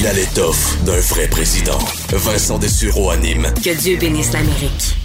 Il a l'étoffe d'un vrai président. Vincent Dessureau anime Que Dieu bénisse l'Amérique.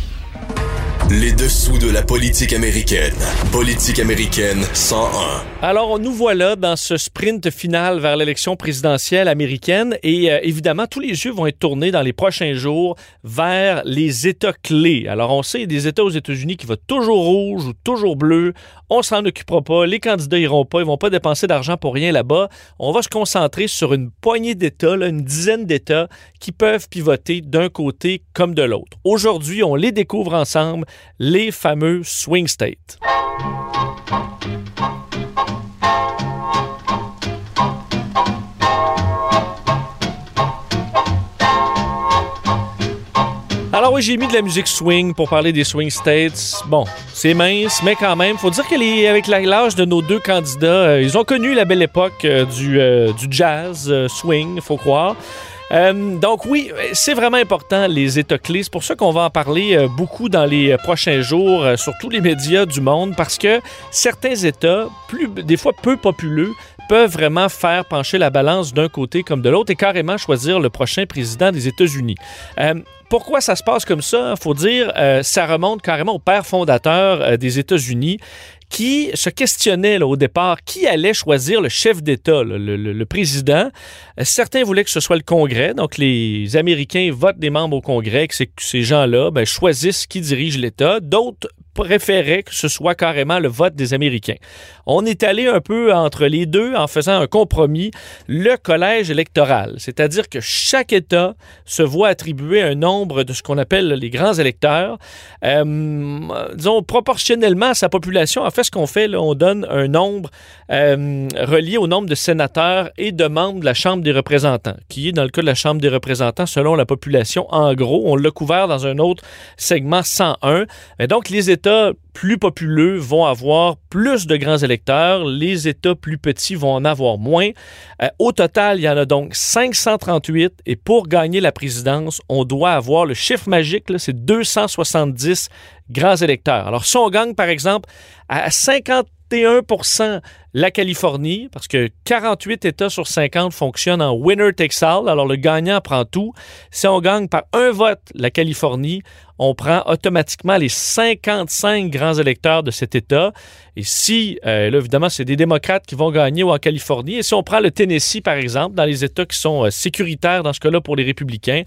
Les dessous de la politique américaine. Politique américaine 101. Alors, nous voilà dans ce sprint final vers l'élection présidentielle américaine et euh, évidemment, tous les yeux vont être tournés dans les prochains jours vers les États clés. Alors, on sait, il y a des États aux États-Unis qui vont toujours rouge ou toujours bleu. On s'en occupera pas. Les candidats iront pas. Ils vont pas dépenser d'argent pour rien là-bas. On va se concentrer sur une poignée d'États, une dizaine d'États qui peuvent pivoter d'un côté comme de l'autre. Aujourd'hui, on les découvre ensemble les fameux swing states. Alors oui, j'ai mis de la musique swing pour parler des swing states. Bon, c'est mince, mais quand même, faut dire qu'avec l'âge de nos deux candidats, euh, ils ont connu la belle époque euh, du, euh, du jazz swing, faut croire. Euh, donc oui, c'est vraiment important les États clés. C'est pour ça qu'on va en parler euh, beaucoup dans les euh, prochains jours sur tous les médias du monde parce que certains États, des fois peu populeux, peuvent vraiment faire pencher la balance d'un côté comme de l'autre et carrément choisir le prochain président des États-Unis. pourquoi ça se passe comme ça? Il faut dire, ça remonte carrément au père fondateur des États-Unis qui se questionnait au départ qui allait choisir le chef d'État, le, président. Certains voulaient que ce soit le Congrès, donc les Américains votent des membres au Congrès, que, ces gens-là ben, choisissent qui dirige l'État. D'autres préféraient que ce soit carrément le vote des Américains. On est allé un peu entre les deux en faisant un compromis, le collège électoral, c'est-à-dire que chaque État se voit attribuer un nombre de ce qu'on appelle les grands électeurs, euh, disons proportionnellement à sa population. En fait, ce qu'on fait, on donne un nombre euh, relié au nombre de sénateurs et de membres de la Chambre des représentants, qui est dans le cas de la Chambre des représentants selon la population. En gros, on l'a couvert dans un autre segment 101. Et donc, les États plus populeux vont avoir plus de grands électeurs, les États plus petits vont en avoir moins. Euh, au total, il y en a donc 538 et pour gagner la présidence, on doit avoir le chiffre magique, c'est 270 grands électeurs. Alors si on gagne par exemple à 51 la Californie, parce que 48 États sur 50 fonctionnent en winner takes all, alors le gagnant prend tout. Si on gagne par un vote la Californie, on prend automatiquement les 55 grands électeurs de cet État. Et si, euh, évidemment, c'est des démocrates qui vont gagner en Californie, et si on prend le Tennessee, par exemple, dans les États qui sont euh, sécuritaires dans ce cas-là pour les républicains,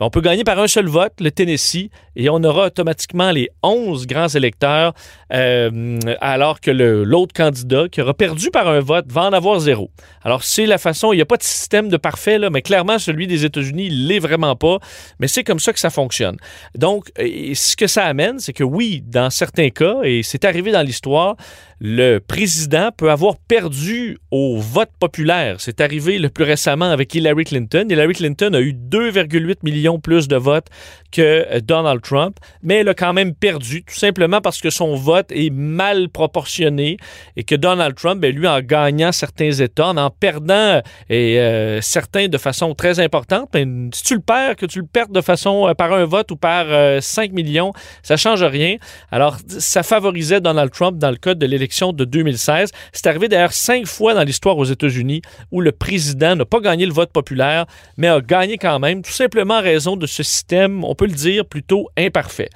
ben, on peut gagner par un seul vote, le Tennessee, et on aura automatiquement les 11 grands électeurs, euh, alors que l'autre candidat qui aura perdu par un vote va en avoir zéro. Alors, c'est la façon, il n'y a pas de système de parfait, là, mais clairement, celui des États-Unis, l'est vraiment pas, mais c'est comme ça que ça fonctionne. Donc, ce que ça amène, c'est que oui, dans certains cas, et c'est arrivé dans l'histoire, le président peut avoir perdu au vote populaire. C'est arrivé le plus récemment avec Hillary Clinton. Hillary Clinton a eu 2,8 millions plus de votes que euh, Donald Trump, mais elle a quand même perdu, tout simplement parce que son vote est mal proportionné et que Donald Trump, ben, lui, en gagnant certains États, en en perdant et, euh, certains de façon très importante, ben, si tu le perds, que tu le perds de façon euh, par un vote ou par 5 millions, ça change rien. Alors, ça favorisait Donald Trump dans le cas de l'élection de 2016. C'est arrivé d'ailleurs cinq fois dans l'histoire aux États-Unis où le président n'a pas gagné le vote populaire, mais a gagné quand même, tout simplement en raison de ce système, le dire, plutôt imparfait.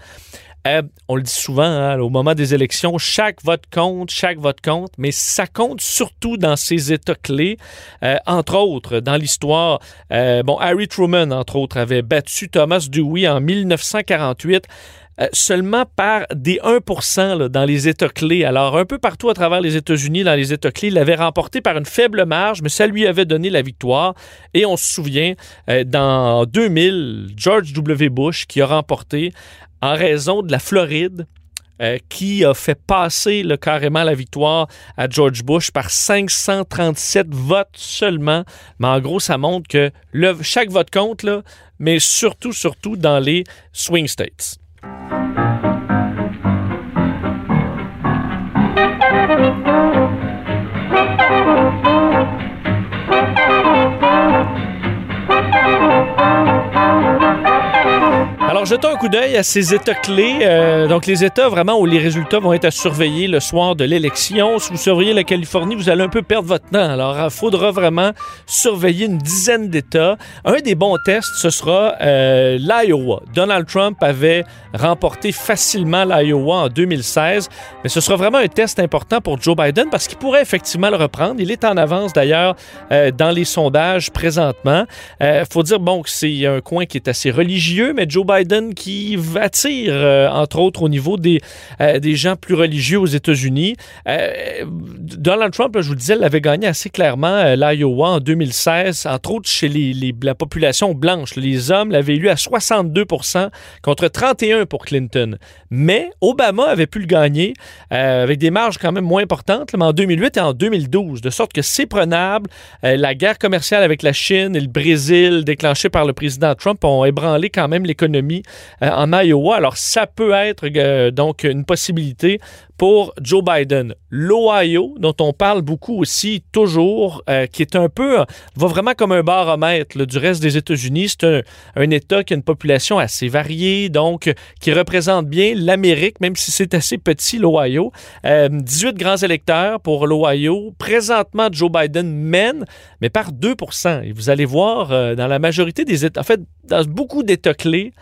Euh, on le dit souvent, hein, au moment des élections, chaque vote compte, chaque vote compte, mais ça compte surtout dans ces États clés. Euh, entre autres, dans l'histoire, euh, bon, Harry Truman, entre autres, avait battu Thomas Dewey en 1948 euh, seulement par des 1% dans les États clés. Alors, un peu partout à travers les États-Unis, dans les États clés, il l'avait remporté par une faible marge, mais ça lui avait donné la victoire. Et on se souvient, euh, dans 2000, George W. Bush qui a remporté en raison de la Floride euh, qui a fait passer le, carrément la victoire à George Bush par 537 votes seulement. Mais en gros, ça montre que le, chaque vote compte, là, mais surtout, surtout dans les swing states. Alors, jetons un coup d'œil à ces États clés. Euh, donc, les États vraiment où les résultats vont être à surveiller le soir de l'élection. Si vous surveillez la Californie, vous allez un peu perdre votre temps. Alors, il faudra vraiment surveiller une dizaine d'États. Un des bons tests, ce sera euh, l'Iowa. Donald Trump avait remporté facilement l'Iowa en 2016, mais ce sera vraiment un test important pour Joe Biden parce qu'il pourrait effectivement le reprendre. Il est en avance d'ailleurs euh, dans les sondages présentement. Il faut dire, bon, que c'est un coin qui est assez religieux, mais Joe Biden qui attire, euh, entre autres, au niveau des, euh, des gens plus religieux aux États-Unis. Euh, Donald Trump, je vous le disais, l'avait gagné assez clairement l'Iowa en 2016, entre autres chez les, la population blanche. Les hommes l'avaient élu à 62% contre 31 pour Clinton. Mais Obama avait pu le gagner avec des marges quand même moins importantes, mais en 2008 et en 2012, de sorte que c'est prenable. la guerre commerciale avec la Chine et le Brésil déclenchée par le président Trump ont ébranlé quand même l'économie en Iowa. Alors, ça peut être euh, donc une possibilité pour Joe Biden. L'Ohio, dont on parle beaucoup aussi toujours, euh, qui est un peu, va vraiment comme un baromètre du reste des États-Unis. C'est un, État qui a une population assez variée, donc qui représente bien l'Amérique, même si c'est assez petit, l'Ohio. 18 grands électeurs pour l'Ohio. Présentement, Joe Biden mène, mais par 2% Et vous allez voir, dans la majorité des États, en fait, dans beaucoup d'États clés,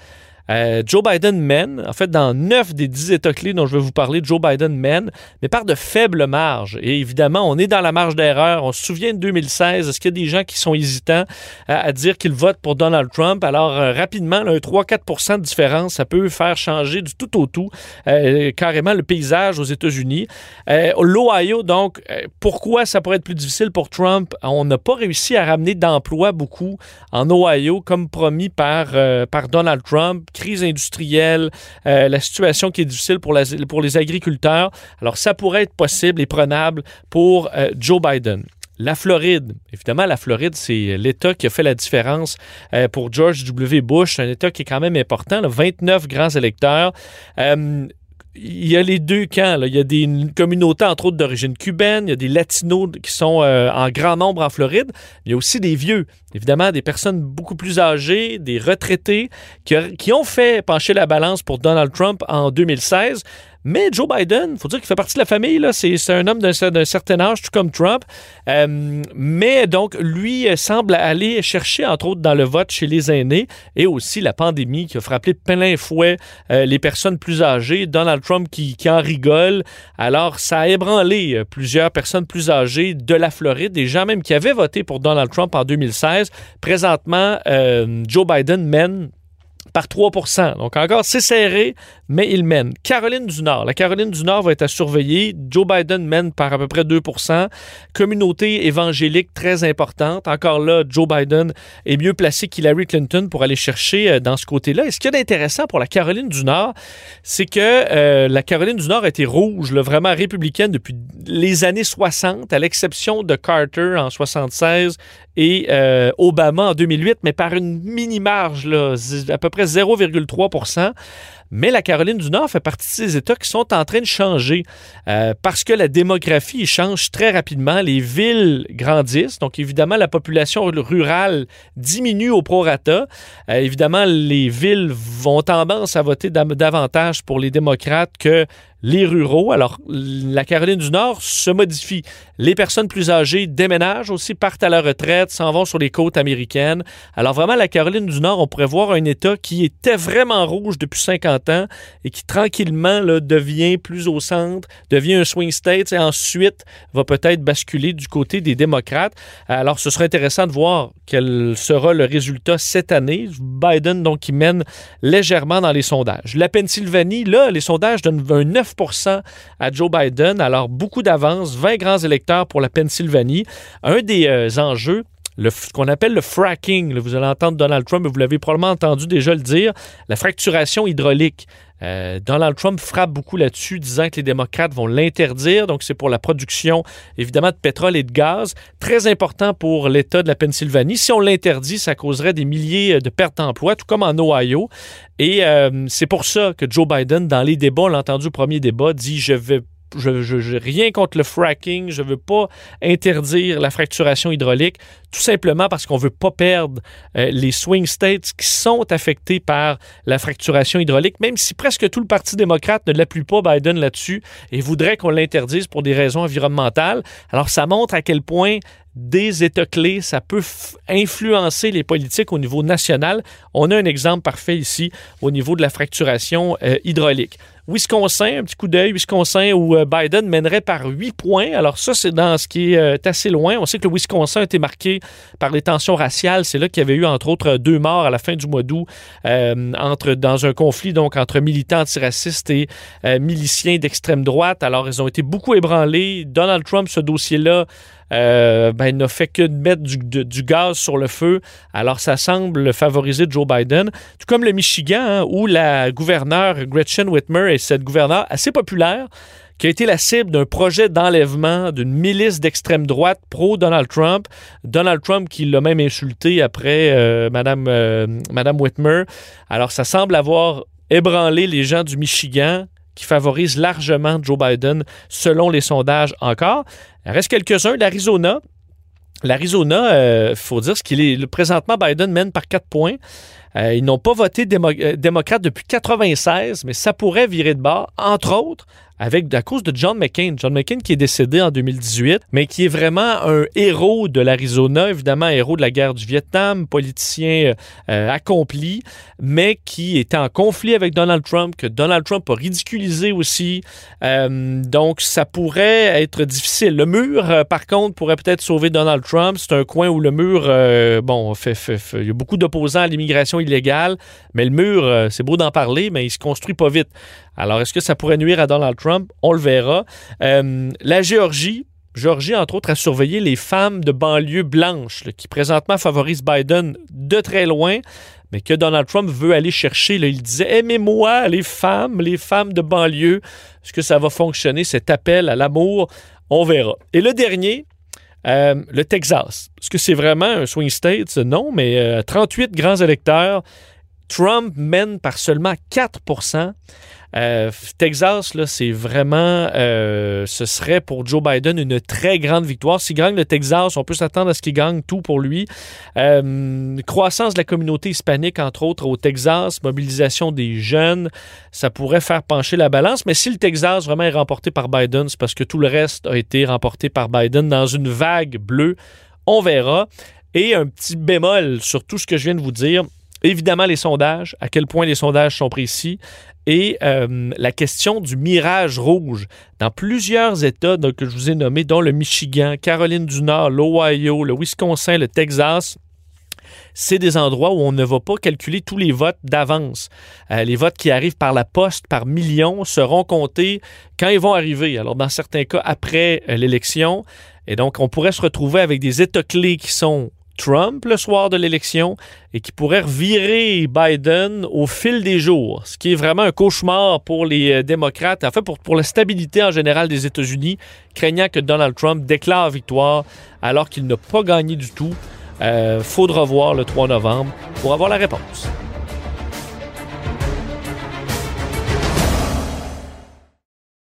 euh, Joe Biden mène, en fait, dans 9 des 10 États clés dont je vais vous parler, Joe Biden mène, mais par de faibles marges. Et évidemment, on est dans la marge d'erreur. On se souvient de 2016. Est-ce qu'il y a des gens qui sont hésitants à, dire qu'ils votent pour Donald Trump? Alors, euh, rapidement, un 3-4% de différence, ça peut faire changer du tout au tout euh, carrément le paysage aux États-Unis. L'Ohio, donc, pourquoi ça pourrait être plus difficile pour Trump? On n'a pas réussi à ramener d'emplois beaucoup en Ohio, comme promis par, par Donald Trump crise industrielle, euh, la situation qui est difficile pour, pour les agriculteurs. Alors, ça pourrait être possible et prenable pour euh, Joe Biden. La Floride, évidemment, la Floride, c'est l'État qui a fait la différence euh, pour George W. Bush, un État qui est quand même important, 29 grands électeurs il y a les deux camps. Il y a des communautés, entre autres, d'origine cubaine. Il y a des latinos qui sont euh, en grand nombre en Floride. Il y a aussi des vieux. Évidemment, des personnes beaucoup plus âgées, des retraités qui, qui ont fait pencher la balance pour Donald Trump en 2016. Mais Joe Biden, faut dire qu'il fait partie de la famille, là. C'est, un homme d'un, certain âge, tout comme Trump. Euh, mais donc, lui euh, semble aller chercher, entre autres, dans le vote chez les aînés et aussi la pandémie qui a frappé plein fouet euh, les personnes plus âgées. Donald Trump qui, en rigole. Alors, ça a ébranlé plusieurs personnes plus âgées de la Floride, des gens même qui avaient voté pour Donald Trump en 2016. Présentement, Joe Biden mène par 3% Donc encore, c'est serré, mais il mène. Caroline du Nord. La Caroline du Nord va être à surveiller. Joe Biden mène par à peu près 2% Communauté évangélique très importante. Encore là, Joe Biden est mieux placé qu'Hillary Clinton pour aller chercher euh, dans ce côté-là. Et ce qui est intéressant pour la Caroline du Nord, c'est que euh, la Caroline du Nord a été rouge, vraiment républicaine depuis les années 60, à l'exception de Carter en 76 et euh, Obama en 2008, mais par une mini-marge, à peu près 0,3 mais la Caroline du Nord fait partie de ces États qui sont en train de changer euh, parce que la démographie change très rapidement. Les villes grandissent, donc évidemment la population rurale diminue au prorata. Euh, évidemment, les villes vont tendance à voter davantage pour les démocrates que les ruraux. Alors, la Caroline du Nord se modifie. Les personnes plus âgées déménagent aussi, partent à la retraite, s'en vont sur les côtes américaines. Alors, vraiment, la Caroline du Nord, on pourrait voir un État qui était vraiment rouge depuis 50 et qui tranquillement devient plus au centre, devient un swing state et ensuite va peut-être basculer du côté des démocrates. Alors, ce sera intéressant de voir quel sera le résultat cette année. Biden, donc, qui mène légèrement dans les sondages. La Pennsylvanie, là, les sondages donnent un 9 à Joe Biden. Alors, beaucoup d'avance, 20 grands électeurs pour la Pennsylvanie. Un des euh, enjeux, le, ce qu'on appelle le fracking. vous allez entendre Donald Trump, vous l'avez probablement entendu déjà le dire, la fracturation hydraulique. Euh, Donald Trump frappe beaucoup là-dessus, disant que les démocrates vont l'interdire. Donc, c'est pour la production, évidemment, de pétrole et de gaz. Très important pour l'État de la Pennsylvanie. Si on l'interdit, ça causerait des milliers de pertes d'emplois, tout comme en Ohio. Et euh, c'est pour ça que Joe Biden, dans les débats, on l'a entendu au premier débat, dit Je vais je, n'ai rien contre le fracking, je veux pas interdire la fracturation hydraulique, tout simplement parce qu'on veut pas perdre euh, les swing states qui sont affectés par la fracturation hydraulique, même si presque tout le Parti démocrate ne l'appuie pas Biden là-dessus et voudrait qu'on l'interdise pour des raisons environnementales. Alors ça montre à quel point des États clés, ça peut influencer les politiques au niveau national. On a un exemple parfait ici au niveau de la fracturation euh, hydraulique. Wisconsin, un petit coup d'œil, Wisconsin où euh, Biden mènerait par huit points. Alors ça, c'est dans ce qui est euh, assez loin. On sait que le Wisconsin a été marqué par les tensions raciales. C'est là qu'il y avait eu, entre autres, deux morts à la fin du mois d'août euh, dans un conflit donc entre militants antiracistes et miliciens d'extrême droite. Alors, ils ont été beaucoup ébranlés. Donald Trump, ce dossier-là, euh, ben, n'a fait que mettre du, gaz sur le feu. Alors, ça semble favoriser Joe Biden. Tout comme le Michigan, hein, où la gouverneure Gretchen Whitmer est cette gouverneure assez populaire qui a été la cible d'un projet d'enlèvement d'une milice d'extrême droite pro-Donald Trump. Donald Trump qui l'a même insulté après euh, Madame, euh, Madame Whitmer. Alors, ça semble avoir ébranlé les gens du Michigan qui favorise largement Joe Biden selon les sondages encore. Il reste quelques-uns. L'Arizona, L'Arizona, il euh, faut dire ce qu'il est. Présentement, Biden mène par quatre points. Euh, ils n'ont pas voté euh, démocrate depuis 96, mais ça pourrait virer de bord, entre autres, avec à cause de John McCain. John McCain qui est décédé en 2018, mais qui est vraiment un héros de l'Arizona, évidemment héros de la guerre du Vietnam, politicien euh, accompli, mais qui était en conflit avec Donald Trump, que Donald Trump a ridiculisé aussi. Euh, donc ça pourrait être difficile. Le mur, euh, par contre, pourrait peut-être sauver Donald Trump. C'est un coin où le mur, bon, fait, il y a beaucoup d'opposants à l'immigration illégale, mais le mur, c'est beau d'en parler, mais il se construit pas vite. Alors, est-ce que ça pourrait nuire à Donald Trump? On le verra. Euh, la Géorgie, Géorgie, entre autres, a surveillé les femmes de banlieue blanches, qui présentement favorisent Biden de très loin, mais que Donald Trump veut aller chercher. il disait Aimez-moi, les femmes, les femmes de banlieue. Est-ce que ça va fonctionner, cet appel à l'amour? On verra. Et le dernier, euh, le Texas. Est-ce que c'est vraiment un swing state? Non, mais 38 euh, grands électeurs. Trump mène par seulement 4% euh, Texas, là, c'est vraiment, euh, ce serait pour Joe Biden une très grande victoire. S'il gagne le Texas, on peut s'attendre à ce qu'il gagne tout pour lui. Euh, croissance de la communauté hispanique, entre autres, au Texas, mobilisation des jeunes, ça pourrait faire pencher la balance. Mais si le Texas vraiment est remporté par Biden, c'est parce que tout le reste a été remporté par Biden dans une vague bleue. On verra. Et un petit bémol sur tout ce que je viens de vous dire. Évidemment, les sondages, à quel point les sondages sont précis et euh, la question du mirage rouge. Dans plusieurs États que je vous ai nommés, dont le Michigan, Caroline du Nord, l'Ohio, le Wisconsin, le Texas, c'est des endroits où on ne va pas calculer tous les votes d'avance. Euh, les votes qui arrivent par la poste, par millions, seront comptés quand ils vont arriver. Alors, dans certains cas, après euh, l'élection. Et donc, on pourrait se retrouver avec des États clés qui sont Trump le soir de l'élection et qui pourrait revirer Biden au fil des jours, ce qui est vraiment un cauchemar pour les euh, démocrates, en fait pour, pour la stabilité en général des États-Unis, craignant que Donald Trump déclare victoire alors qu'il n'a pas gagné du tout. Euh, faudra voir le 3 novembre pour avoir la réponse.